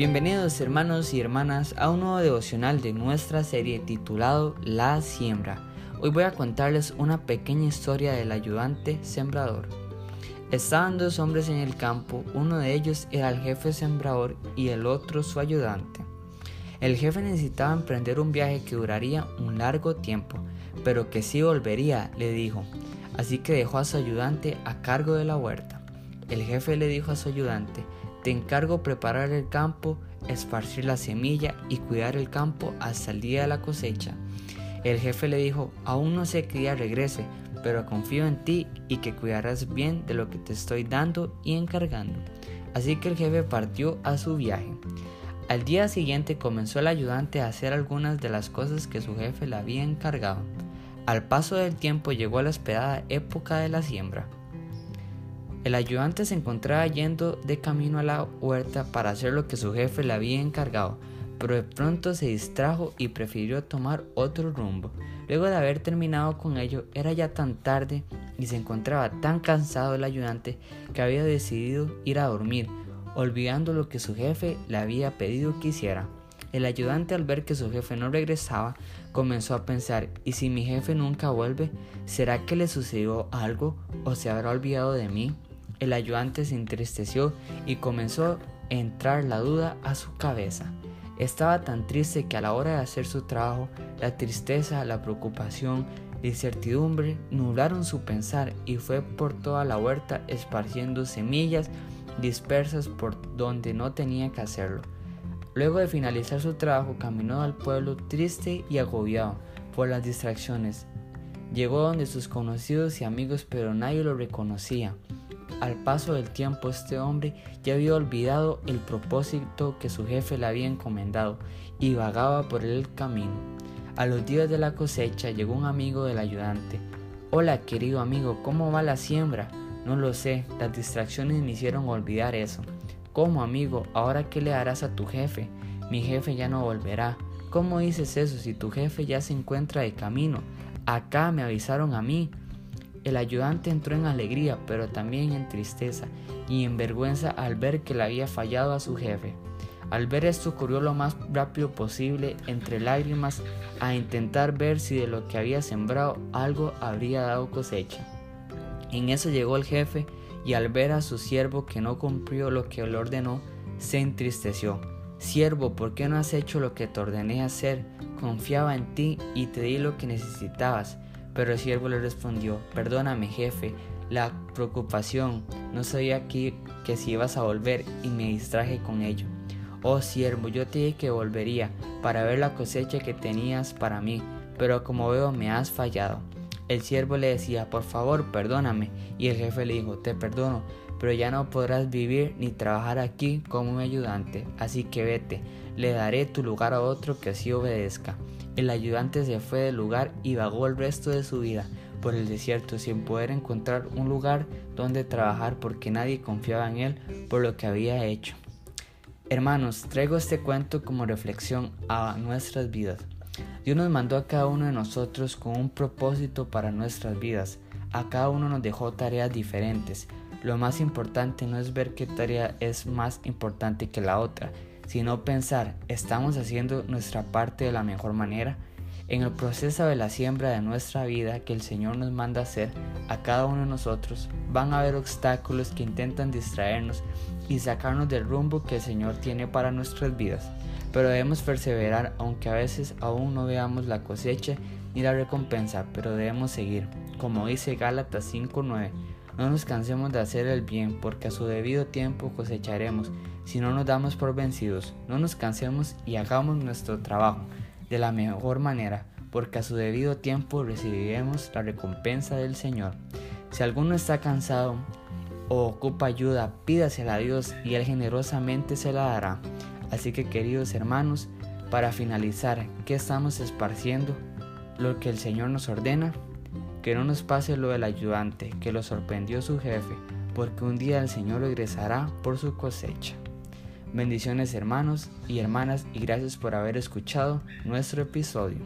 Bienvenidos hermanos y hermanas a un nuevo devocional de nuestra serie titulado La siembra. Hoy voy a contarles una pequeña historia del ayudante sembrador. Estaban dos hombres en el campo, uno de ellos era el jefe sembrador y el otro su ayudante. El jefe necesitaba emprender un viaje que duraría un largo tiempo, pero que sí volvería, le dijo. Así que dejó a su ayudante a cargo de la huerta. El jefe le dijo a su ayudante, te encargo preparar el campo, esparcir la semilla y cuidar el campo hasta el día de la cosecha. El jefe le dijo, aún no sé qué día regrese, pero confío en ti y que cuidarás bien de lo que te estoy dando y encargando. Así que el jefe partió a su viaje. Al día siguiente comenzó el ayudante a hacer algunas de las cosas que su jefe le había encargado. Al paso del tiempo llegó la esperada época de la siembra. El ayudante se encontraba yendo de camino a la huerta para hacer lo que su jefe le había encargado, pero de pronto se distrajo y prefirió tomar otro rumbo. Luego de haber terminado con ello, era ya tan tarde y se encontraba tan cansado el ayudante que había decidido ir a dormir, olvidando lo que su jefe le había pedido que hiciera. El ayudante al ver que su jefe no regresaba, comenzó a pensar, ¿y si mi jefe nunca vuelve? ¿Será que le sucedió algo o se habrá olvidado de mí? El ayudante se entristeció y comenzó a entrar la duda a su cabeza. Estaba tan triste que a la hora de hacer su trabajo, la tristeza, la preocupación, la incertidumbre nublaron su pensar y fue por toda la huerta esparciendo semillas dispersas por donde no tenía que hacerlo. Luego de finalizar su trabajo, caminó al pueblo triste y agobiado por las distracciones. Llegó donde sus conocidos y amigos, pero nadie lo reconocía. Al paso del tiempo este hombre ya había olvidado el propósito que su jefe le había encomendado y vagaba por el camino. A los días de la cosecha llegó un amigo del ayudante. Hola querido amigo, ¿cómo va la siembra? No lo sé, las distracciones me hicieron olvidar eso. ¿Cómo amigo? ¿Ahora qué le harás a tu jefe? Mi jefe ya no volverá. ¿Cómo dices eso si tu jefe ya se encuentra de camino? Acá me avisaron a mí. El ayudante entró en alegría, pero también en tristeza y en vergüenza al ver que le había fallado a su jefe. Al ver esto corrió lo más rápido posible entre lágrimas a intentar ver si de lo que había sembrado algo habría dado cosecha. En eso llegó el jefe y al ver a su siervo que no cumplió lo que le ordenó, se entristeció. Siervo, ¿por qué no has hecho lo que te ordené hacer? Confiaba en ti y te di lo que necesitabas. Pero el siervo le respondió, perdóname jefe, la preocupación, no sabía que, que si ibas a volver y me distraje con ello. Oh siervo, yo te dije que volvería para ver la cosecha que tenías para mí, pero como veo me has fallado. El siervo le decía, por favor, perdóname, y el jefe le dijo, te perdono, pero ya no podrás vivir ni trabajar aquí como mi ayudante, así que vete, le daré tu lugar a otro que así obedezca. El ayudante se fue del lugar y vagó el resto de su vida por el desierto sin poder encontrar un lugar donde trabajar porque nadie confiaba en él por lo que había hecho. Hermanos, traigo este cuento como reflexión a nuestras vidas. Dios nos mandó a cada uno de nosotros con un propósito para nuestras vidas. A cada uno nos dejó tareas diferentes. Lo más importante no es ver qué tarea es más importante que la otra, sino pensar, ¿estamos haciendo nuestra parte de la mejor manera? En el proceso de la siembra de nuestra vida que el Señor nos manda hacer a cada uno de nosotros, van a haber obstáculos que intentan distraernos y sacarnos del rumbo que el Señor tiene para nuestras vidas. Pero debemos perseverar aunque a veces aún no veamos la cosecha ni la recompensa, pero debemos seguir. Como dice Gálatas 5.9, no nos cansemos de hacer el bien, porque a su debido tiempo cosecharemos si no nos damos por vencidos, no nos cansemos y hagamos nuestro trabajo de la mejor manera, porque a su debido tiempo recibiremos la recompensa del Señor. Si alguno está cansado o ocupa ayuda, pídasela a Dios y Él generosamente se la dará. Así que queridos hermanos, para finalizar, ¿qué estamos esparciendo? Lo que el Señor nos ordena. Que no nos pase lo del ayudante, que lo sorprendió su jefe, porque un día el Señor regresará por su cosecha. Bendiciones hermanos y hermanas y gracias por haber escuchado nuestro episodio.